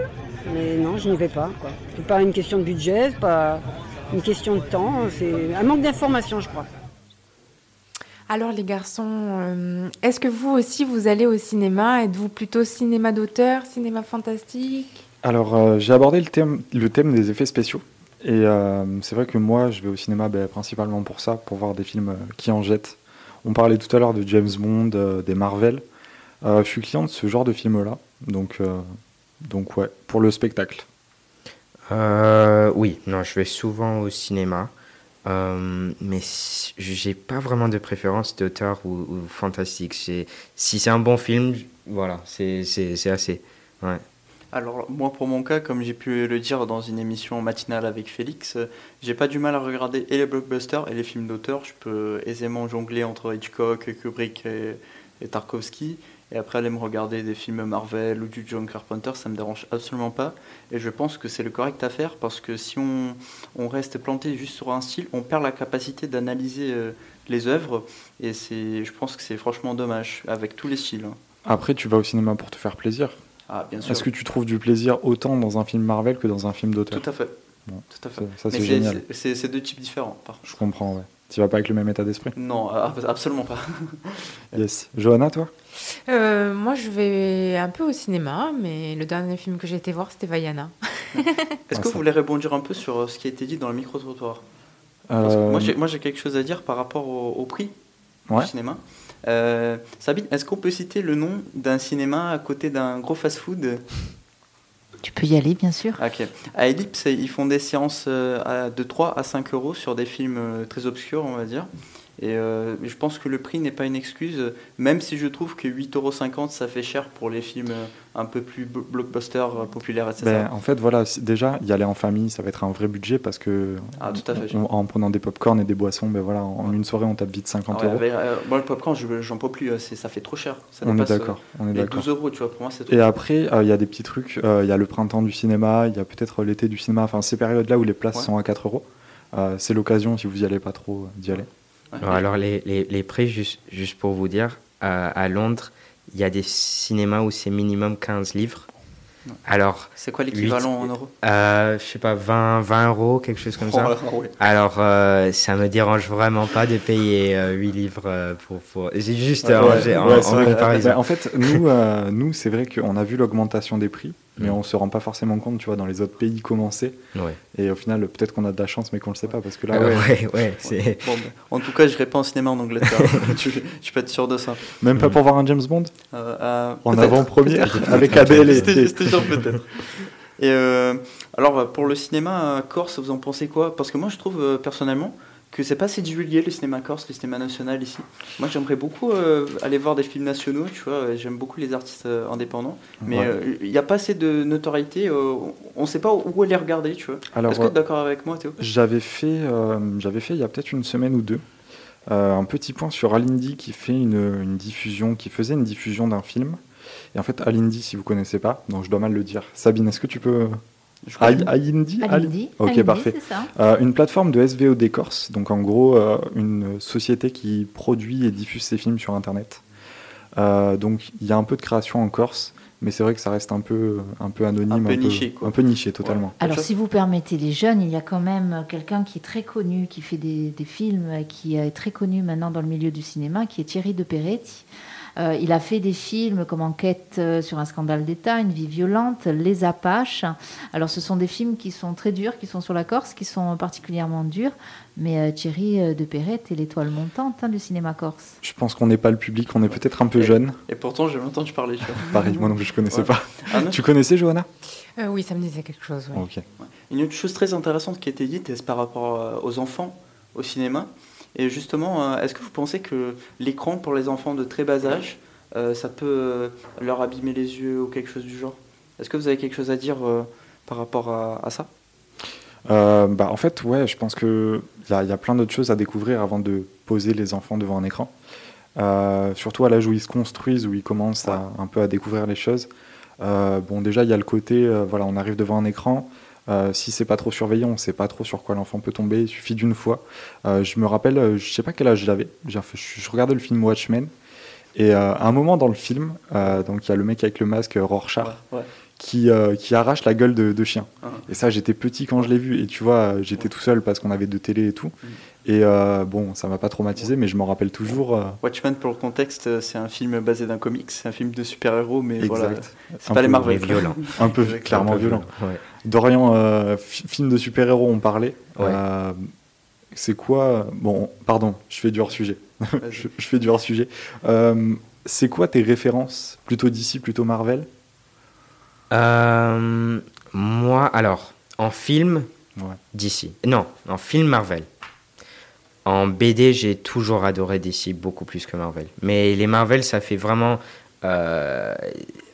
Mais non, je n'y vais pas. C'est pas une question de budget, pas une question de temps. C'est un manque d'informations, je crois. Alors les garçons, euh, est-ce que vous aussi vous allez au cinéma? Êtes-vous plutôt cinéma d'auteur, cinéma fantastique? Alors, euh, j'ai abordé le thème, le thème des effets spéciaux. Et euh, c'est vrai que moi, je vais au cinéma ben, principalement pour ça, pour voir des films qui en jettent. On parlait tout à l'heure de James Bond, euh, des Marvel. Euh, je suis client de ce genre de film-là. Donc, euh, donc ouais, pour le spectacle. Euh, oui, non, je vais souvent au cinéma, euh, mais j'ai pas vraiment de préférence d'auteur ou, ou fantastique. Si c'est un bon film, voilà, c'est assez. Ouais. Alors moi pour mon cas, comme j'ai pu le dire dans une émission matinale avec Félix, euh, j'ai pas du mal à regarder et les blockbusters et les films d'auteur. Je peux aisément jongler entre Hitchcock, Kubrick et Tarkovsky. Et après, aller me regarder des films Marvel ou du John Carpenter, ça me dérange absolument pas. Et je pense que c'est le correct à faire parce que si on, on reste planté juste sur un style, on perd la capacité d'analyser euh, les œuvres. Et c'est, je pense que c'est franchement dommage avec tous les styles. hein. Après, tu vas au cinéma pour te faire plaisir. Ah, bien sûr. Est-ce que tu trouves du plaisir autant dans un film Marvel que dans un film d'auteur? Tout à fait. Bon, Tout à fait. Ça, c'est génial. c'est- deux types différents. Par. Je comprends, ouais. Tu vas pas avec le même état d'esprit Non, ah, absolument pas. Yes. Johanna, toi Euh, moi, je vais un peu au cinéma, mais le dernier film que j'ai été voir, c'était Vaiana. Est-ce Ah, que ça- vous voulez rebondir un peu sur euh, ce qui a été dit dans le micro-trottoir Euh, Moi, j'ai- moi, j'ai quelque chose à dire par rapport au, au prix Ouais. du cinéma. Euh, Sabine, est-ce qu'on peut citer le nom d'un cinéma à côté d'un gros fast-food Tu peux y aller, bien sûr. Ok. À Ellipse, ils font des séances euh, de 3 à 5 euros sur des films euh, très obscurs, on va dire. Et euh, je pense que le prix n'est pas une excuse, même si je trouve que 8,50 euros ça fait cher pour les films euh, un peu plus blo- blockbusters, euh, populaires, etc. Ben, en fait, voilà, déjà, y aller en famille, ça va être un vrai budget parce que Ah, tout à fait. on- en prenant des pop-corn et des boissons, ben voilà, en une soirée, on tape vite 50 Ah ouais, euros. euh, moi, le popcorn, je- j'en peux plus, ça fait trop cher. Ça On est d'accord, on est les d'accord. 12 euros, tu vois, pour moi, c'est trop Et après, il y a des petits trucs. Il y a le printemps du cinéma, il y a peut-être l'été du cinéma. Enfin, ces périodes-là où les places Ouais. sont à 4 euros. C'est l'occasion, si vous y allez pas trop, d'y aller. Ouais. Non, alors les, les, les prix, juste, juste pour vous dire, à, à Londres, il y a des cinémas où c'est minimum 15 livres. Ouais. Alors, C'est quoi l'équivalent en euros? euh, je sais pas, 20, 20 euros, quelque chose comme Oh ça. ouais. Alors, euh, ça me dérange vraiment pas de payer euh, 8 livres euh, pour, pour... C'est juste euh, Ouais, j'ai- en, ouais, en c'est vrai. comparaison. Ben, en fait, nous, euh, nous c'est vrai qu'on a vu l'augmentation des prix, mais Mm. on se rend pas forcément compte, tu vois, dans les autres pays commencés. Ouais. Et au final, peut-être qu'on a de la chance, mais qu'on le sait pas, parce que là, Ah ouais, ouais, ouais, c'est... Bon, en tout cas, je pas en cinéma en Angleterre. tu, tu peux être sûr de ça. même pas pour voir un James Bond Euh, euh, en avant-première avec Adèle et, C'était c'était sûr, peut-être. Et euh, alors, pour le cinéma corse, vous en pensez quoi? Parce que moi, je trouve euh, personnellement que c'est pas assez divulgué le cinéma corse, le cinéma national ici. Moi, j'aimerais beaucoup euh, aller voir des films nationaux, tu vois. euh, J'aime beaucoup les artistes euh, indépendants, mais Ouais. euh, il n'y a pas assez de notoriété. euh, on ne sait pas où aller regarder, tu vois. Alors, Est-ce que tu euh, es d'accord avec moi, Théo? J'avais fait, euh, j'avais fait il y a peut-être une semaine ou deux euh, un petit point sur Alindy qui fait une, une diffusion, qui faisait une diffusion d'un film. Et en fait, Alindy, si vous connaissez pas, donc je dois mal le dire. Sabine, est-ce que tu peux Alindy Alindy, Ok, parfait. ça. Euh, une plateforme de SVOD Corse, donc en gros euh, une société qui produit et diffuse ses films sur Internet. Euh, donc il y a un peu de création en Corse, mais c'est vrai que ça reste un peu, un peu anonyme, Un peu niché, quoi. un peu niché totalement. Alors, si vous permettez les jeunes, il y a quand même quelqu'un qui est très connu, qui fait des, des films, et qui est très connu maintenant dans le milieu du cinéma, qui est Thierry de Peretti. Euh, il a fait des films comme Enquête euh, sur un scandale d'État, Une vie violente, Les Apaches. Alors, ce sont des films qui sont très durs, qui sont sur la Corse, qui sont particulièrement durs. Mais euh, Thierry de Peretti est l'étoile montante hein, du cinéma corse. Je pense qu'on n'est pas le public, on est peut-être un peu jeune. Et pourtant, j'ai entendu parler, tu vois. Pareil, moi non plus je connaissais Ouais. pas. Ah, Tu connaissais Johanna? Euh, oui, ça me disait quelque chose. Une autre chose très intéressante qui a été dite, c'est par rapport aux enfants au cinéma. Et justement, euh, est-ce que vous pensez que l'écran pour les enfants de très bas âge, euh, ça peut euh, leur abîmer les yeux ou quelque chose du genre? Est-ce que vous avez quelque chose à dire par rapport à, à ça? Euh, bah, en fait, ouais, je pense qu'il y a, il y a plein d'autres choses à découvrir avant de poser les enfants devant un écran. Euh, surtout à l'âge où ils se construisent, où ils commencent à, un peu à découvrir les choses. Euh, bon, déjà, il y a le côté, voilà, on arrive devant un écran. Euh, si c'est pas trop surveillé, on sait pas trop sur quoi l'enfant peut tomber. Il suffit d'une fois. Euh, je me rappelle, euh, je sais pas quel âge j'avais. Je, je regardais le film Watchmen. Et euh, à un moment dans le film, euh, donc il y a le mec avec le masque, Rorschach, Ouais. qui, euh, qui arrache la gueule de, de chien. Ah. Et ça, j'étais petit quand je l'ai vu. Et tu vois, j'étais tout seul parce qu'on avait deux télés et tout. Mm. Et euh, bon, ça m'a pas traumatisé, mais je m'en rappelle toujours. euh, Watchmen, pour le contexte, c'est un film basé d'un comics, c'est un film de super-héros, mais voilà, c'est pas les Marvel. violent. Un peu clairement Un peu violent. Ouais. Dorian, euh, fi- film de super-héros, on parlait. Ouais. Euh, c'est quoi Bon, pardon, je fais du hors-sujet. Je, je fais du hors-sujet. Euh, c'est quoi tes références Plutôt d'ici, plutôt Marvel? Euh, moi, alors, en film, Ouais. DC. Non, en film Marvel. En BD, j'ai toujours adoré DC beaucoup plus que Marvel. Mais les Marvel, ça fait vraiment.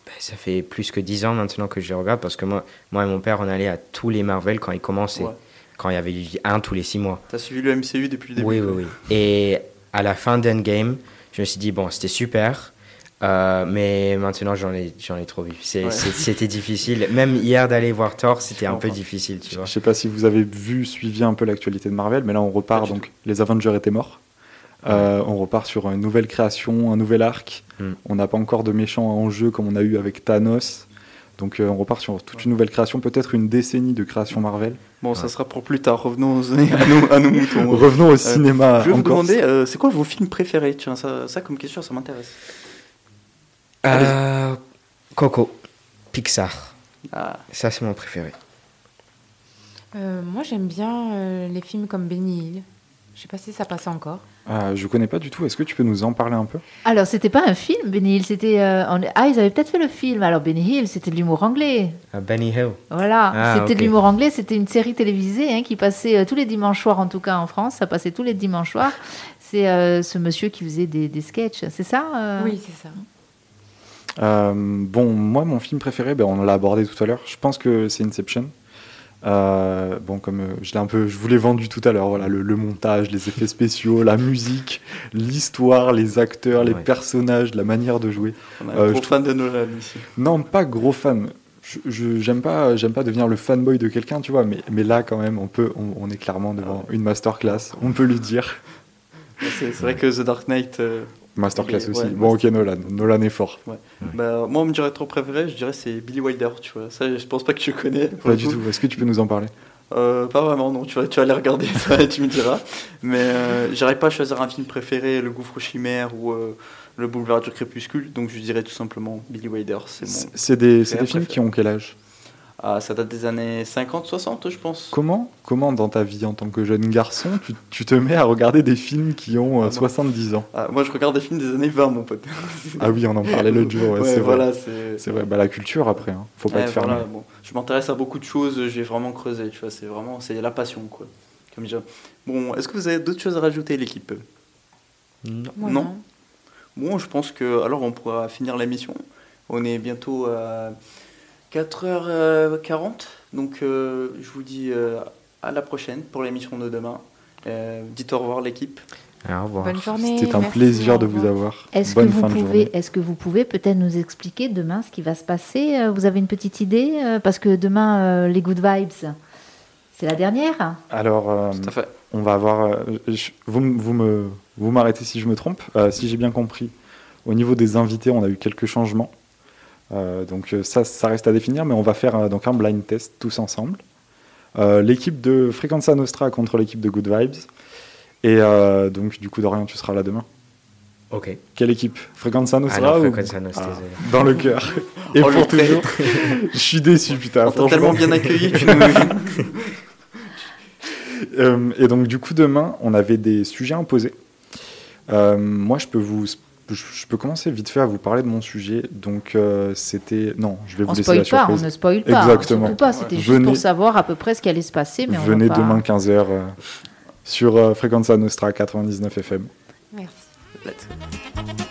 Ben, ça fait plus que 10 ans maintenant que je les regarde parce que moi, moi et mon père, on allait à tous les Marvel quand ils commençaient. Ouais. Quand il y avait eu un tous les 6 mois. T'as suivi le MCU depuis le début Oui, oui, oui. Et à la fin d'Endgame, je me suis dit, bon, c'était super. Euh, mais maintenant, j'en ai, j'en ai trop vu. Ouais. C'était difficile. Même hier d'aller voir Thor, c'était un peu difficile, tu vois. Je sais pas si vous avez vu, suivi un peu l'actualité de Marvel, mais là on repart, donc les Avengers étaient morts. Euh, on repart sur une nouvelle création, un nouvel arc. Mm. On n'a pas encore de méchants en jeu comme on a eu avec Thanos. Donc euh, on repart sur toute une nouvelle création, peut-être une décennie de création Marvel. Bon, ça sera pour plus tard. Revenons aux- à nos, à nos moutons. Revenons au Euh, cinéma Je vais vous Corse. demander, euh, c'est quoi vos films préférés? Tiens, ça, ça comme question, ça m'intéresse. Euh, Coco, Pixar. Ah. Ça, c'est mon préféré. Euh, moi, j'aime bien euh, les films comme Benny Hill. Je sais pas si ça passe encore. Euh, je connais pas du tout. Est-ce que tu peux nous en parler un peu? Alors, c'était pas un film, Benny Hill, c'était... euh, en- Ah, ils avaient peut-être fait le film. Alors, Benny Hill, c'était de l'humour anglais. Euh, Benny Hill. Voilà, Ah, c'était de l'humour anglais, c'était une série télévisée hein, qui passait euh, tous les dimanches soirs, en tout cas en France, ça passait tous les dimanches soirs. C'est euh, ce monsieur qui faisait des, des sketchs, c'est ça euh? Oui, c'est ça. Euh, bon, moi, mon film préféré, ben, on l'a abordé tout à l'heure. Je pense que c'est Inception. Euh, bon, comme euh, je l'ai un peu, je vous l'ai vendu tout à l'heure. Voilà, le, le montage, les effets spéciaux, la musique, l'histoire, les acteurs, les Ouais. personnages, la manière de jouer. On a un Euh, gros je fan de Nolan ici. Non, pas gros fan. Je- j'aime pas, j'aime pas devenir le fanboy de quelqu'un, tu vois. Mais, mais là, quand même, on peut, on, on est clairement devant une masterclass. On peut le dire. C'est vrai que The Dark Knight. Masterclass aussi. ouais, bon, ok, Nolan. Nolan est fort. Ouais. Bah, moi, on me dirait trop préféré, je dirais c'est Billy Wilder, tu vois. Ça, je pense pas que tu connais. Pas du tout. Est-ce que tu peux nous en parler? Euh, pas vraiment, non. Tu vas, tu vas aller regarder ça et tu me diras. Mais euh, j'arrive pas à choisir un film préféré, Le Gouffre chimère ou euh, Le Boulevard du Crépuscule. Donc je dirais tout simplement Billy Wilder. C'est mon. Des, des films qui ont quel âge? Ah, ça date des années 50-60, je pense. Comment, comment dans ta vie en tant que jeune garçon, tu, tu te mets à regarder des films qui ont euh, Ah. 70 ans? Ah, moi, je regarde des films des années 20, mon pote. Ah oui, on en parlait l'autre jour. Ouais, Ouais, c'est voilà, vrai. c'est- vrai. Bah, la culture après, hein. faut pas Ouais, être fermé. voilà, bon. Je m'intéresse à beaucoup de choses, j'ai vraiment creusé, tu vois, c'est vraiment, c'est la passion, quoi. Comme déjà. Bon, est-ce que vous avez d'autres choses à rajouter, l'équipe? Non. Bon, je pense que, alors, on pourra finir l'émission. On est bientôt à 4h40, donc euh, je vous dis euh, à la prochaine pour l'émission de demain. Euh, dites au revoir, l'équipe. Au revoir. Bonne journée. C'était un merci, plaisir de vous avoir. Est-ce que, Bonne vous fin de pouvez, journée. est-ce que vous pouvez peut-être nous expliquer demain ce qui va se passer Vous avez une petite idée Parce que demain, euh, les Good Vibes, c'est la dernière Alors, euh, on va avoir. euh, je- vous, vous me, vous m'arrêtez si je me trompe. Euh, si j'ai bien compris, au niveau des invités, on a eu quelques changements. Euh, donc euh, ça, ça reste à définir, mais on va faire euh, donc un blind test tous ensemble. Euh, l'équipe de Frequenza Nostra contre l'équipe de Good Vibes. Et euh, donc, du coup, Dorian, tu seras là demain. Ok. Quelle équipe? Frequenza Nostra Ah non, ou- Frequenza Nostra, Ah. Dans le cœur. Et Oh, pour toujours. Je suis déçu, putain. On tellement bien accueilli, tu nous. Et donc, du coup, demain, on avait des sujets imposés. Euh, moi, je peux vous. Je peux commencer vite fait à vous parler de mon sujet. Donc, euh, c'était. Non, je vais vous On laisser spoil la pas, surprise. on ne spoil pas. hein, Exactement. Surtout pas, c'était juste Venez- pour savoir à peu près ce qui allait se passer. Mais on Venez va pas... demain 15h sur euh, Frequenza Nostra 99 FM. Merci. Let's go.